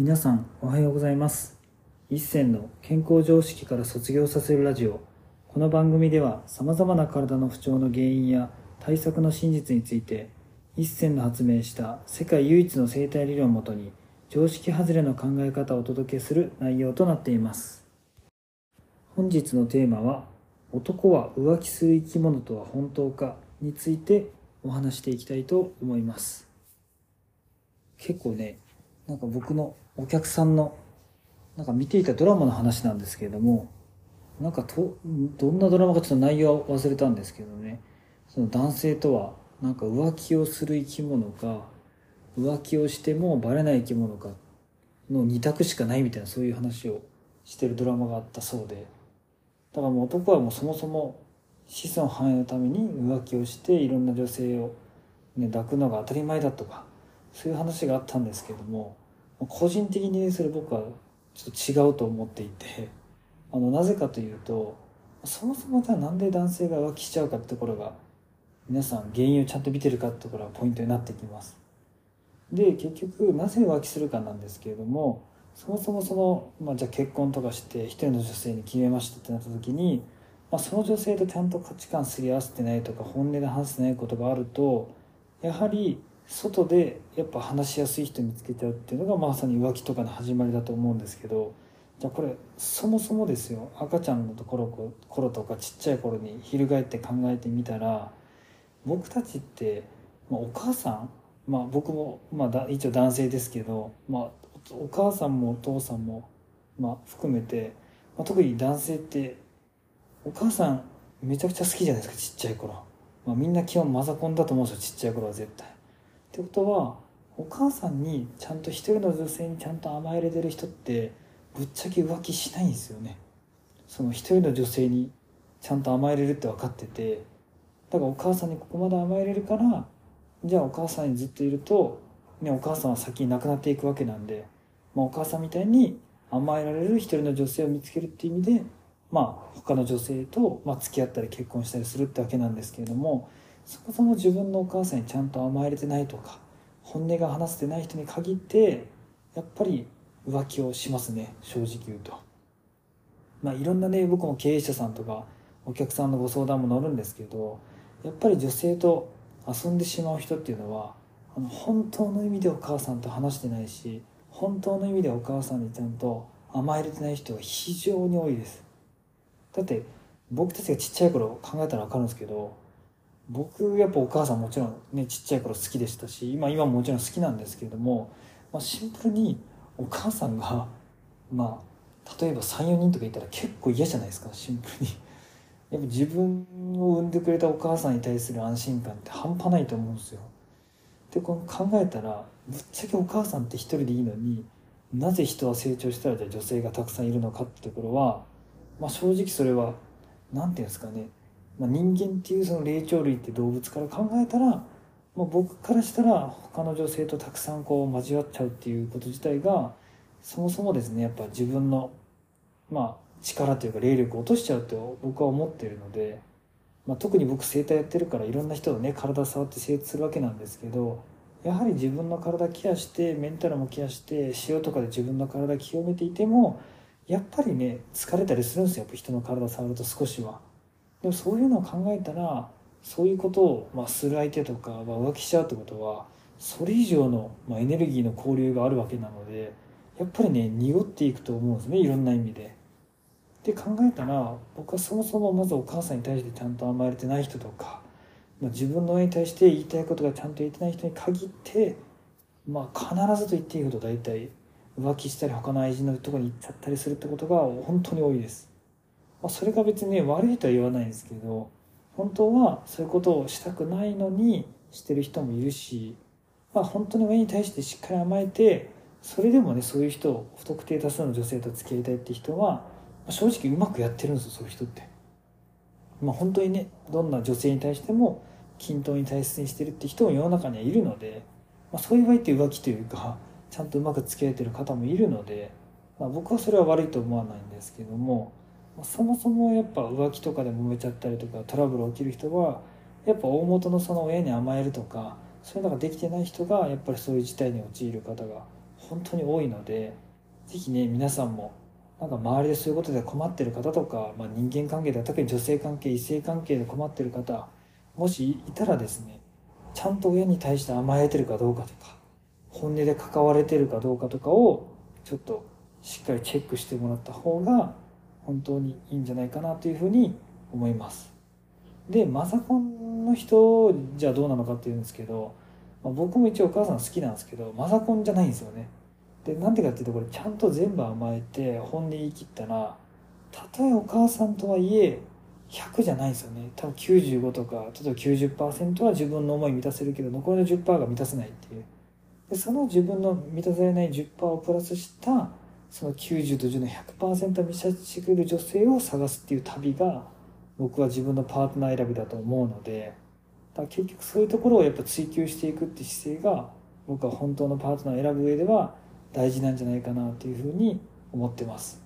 皆さんおはようございます。一銭の健康常識から卒業させるラジオ。この番組ではさまざまな体の不調の原因や対策の真実について一銭の発明した世界唯一の生態理論をもとに常識外れの考え方をお届けする内容となっています。本日のテーマは男は浮気する生き物とは本当かについてお話していきたいと思います。結構ねなんか僕のお客さんのなんか見ていたドラマの話なんですけれどもなんかとどんなドラマかちょっと内容は忘れたんですけどね。その男性とはなんか浮気をする生き物か浮気をしてもバレない生き物かの二択しかないみたいなそういう話をしてるドラマがあったそうで。だからもう男はもうそもそも子孫繁栄のために浮気をしていろんな女性を、ね、抱くのが当たり前だとかそういう話があったんですけども個人的にそれ僕はちょっと違うと思っていてあのなぜかというとそもそもじゃなんで男性が浮気しちゃうかってところが皆さん原因をちゃんと見てるかってところがポイントになってきます。で結局なぜ浮気するかなんですけれどもそもそもその、まあ、じゃあ結婚とかして一人の女性に決めましたってなった時に、まあ、その女性とちゃんと価値観すり合わせてないとか本音で話せないことがあるとやはり外でやっぱ話しやすい人見つけちゃうっていうのがまさに浮気とかの始まりだと思うんですけどじゃあこれそもそもですよ。赤ちゃんのところ頃とかちっちゃい頃に翻って考えてみたら僕たちって、まあ、お母さんまあ僕も、まあ、一応男性ですけど、まあ、お母さんもお父さんも、まあ、含めて、まあ、特に男性ってお母さんめちゃくちゃ好きじゃないですかちっちゃい頃、まあ、みんな基本マザコンだと思うんですよちっちゃい頃は絶対。ってことはお母さんにちゃんと一人の女性にちゃんと甘えれてる人ってぶっちゃけ浮気しないんですよね。その一人の女性にちゃんと甘えれるって分かってて。だからお母さんにここまで甘えれるからじゃあお母さんにずっといると、ね、お母さんは先に亡くなっていくわけなんで、まあ、お母さんみたいに甘えられる一人の女性を見つけるっていう意味でまあ他の女性と、まあ、付き合ったり結婚したりするってわけなんですけれどもそもそも自分のお母さんにちゃんと甘えれてないとか本音が話せてない人に限ってやっぱり浮気をしますね。正直言うと。まあいろんなね僕も経営者さんとかお客さんのご相談も乗るんですけどやっぱり女性と遊んでしまう人っていうのはあの本当の意味でお母さんと話してないし本当の意味でお母さんにちゃんと甘えれてない人が非常に多いです。だって僕たちがちっちゃい頃考えたら分かるんですけど僕やっぱお母さんもちろんねちっちゃい頃好きでしたし今今ももちろん好きなんですけれども、まあ、シンプルにお母さんがまあ例えば34人とかいたら結構嫌じゃないですかシンプルに。やっぱ自分を産んでくれたお母さんに対する安心感って半端ないと思うんですよ。でこの考えたらぶっちゃけお母さんって一人でいいのになぜ人は成長したらじゃあ女性がたくさんいるのかってところは、まあ、正直それは何て言うんですかねまあ、人間っていうその霊長類って動物から考えたら、まあ、僕からしたら他の女性とたくさんこう交わっちゃうっていうこと自体がそもそもですねやっぱ自分のまあ力というか霊力を落としちゃうと僕は思ってるので、まあ、特に僕整体やってるからいろんな人をね体触って精通するわけなんですけどやはり自分の体ケアしてメンタルもケアして塩とかで自分の体清めていてもやっぱりね疲れたりするんですよやっぱ人の体触ると少しは。でもそういうのを考えたらそういうことを、まあ、する相手とか、まあ、浮気しちゃうってことはそれ以上の、まあ、エネルギーの交流があるわけなのでやっぱりね濁っていくと思うんですねいろんな意味で。で考えたら僕はそもそもまずお母さんに対してちゃんと甘えれてない人とか、まあ、自分の親に対して言いたいことがちゃんと言えてない人に限ってまあ必ずと言っていいほど大体浮気したり他の愛人のとこに行っちゃったりするってことが本当に多いです。まあ、それが別に、ね、悪いとは言わないんですけど本当はそういうことをしたくないのにしてる人もいるし、まあ、本当に親に対してしっかり甘えてそれでもねそういう人を不特定多数の女性と付き合いたいって人は、まあ、正直うまくやってるんですよそういう人って。まあ、本当にねどんな女性に対しても均等に大切にしてるって人も世の中にはいるので、まあ、そういう場合って浮気というかちゃんとうまく付き合えてる方もいるので、まあ、僕はそれは悪いと思わないんですけどもそもそもやっぱ浮気とかで揉めちゃったりとかトラブル起きる人はやっぱ大元のその親に甘えるとかそういうのができてない人がやっぱりそういう事態に陥る方が本当に多いので是非ね皆さんもなんか周りでそういうことで困ってる方とか、まあ、人間関係で特に女性関係異性関係で困ってる方もしいたらですねちゃんと親に対して甘えてるかどうかとか本音で関われてるかどうかとかをちょっとしっかりチェックしてもらった方が本当にいいんじゃないかなというふうに思います。でマザコンの人じゃどうなのかっていうんですけど、まあ、僕も一応お母さん好きなんですけどマザコンじゃないんですよね。でなんでかっていうとこれちゃんと全部甘えて本音言い切ったらたとえお母さんとはいえ100じゃないですよね。多分95とか例えば90%は自分の思い満たせるけど残りの10%が満たせないっていう。でその自分の満たされない10%をプラスしたその90と10の100%満たしてくれる女性を探すっていう旅が僕は自分のパートナー選びだと思うのでだ結局そういうところをやっぱ追求していくって姿勢が僕は本当のパートナーを選ぶ上では大事なんじゃないかなというふうに思ってます。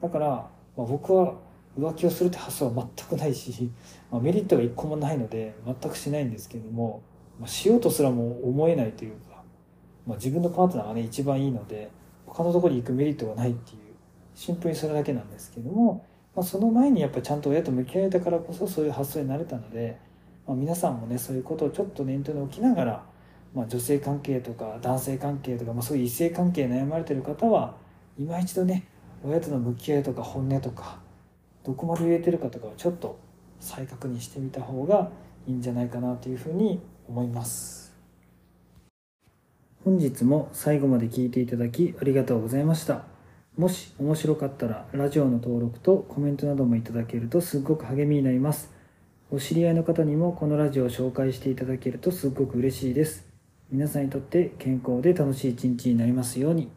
だから、まあ、僕は浮気をするって発想は全くないし、まあ、メリットが一個もないので全くしないんですけども、まあ、しようとすらも思えないというか、まあ、自分のパートナーがね一番いいので他のところに行くメリットがないっていうシンプルにそれだけなんですけども、まあ、その前にやっぱちゃんと親と向き合えたからこそそういう発想になれたので、まあ、皆さんもねそういうことをちょっと念頭に置きながらまあ、女性関係とか男性関係とか、まあ、そういう異性関係悩まれてる方は今一度ね親との向き合いとか本音とかどこまで言えてるかとかをちょっと再確認してみた方がいいんじゃないかなというふうに思います。本日も最後まで聞いていただきありがとうございました。もし面白かったらラジオの登録とコメントなどもいただけるとすごく励みになります。お知り合いの方にもこのラジオを紹介していただけるとすごく嬉しいです。皆さんにとって健康で楽しい一日になりますように。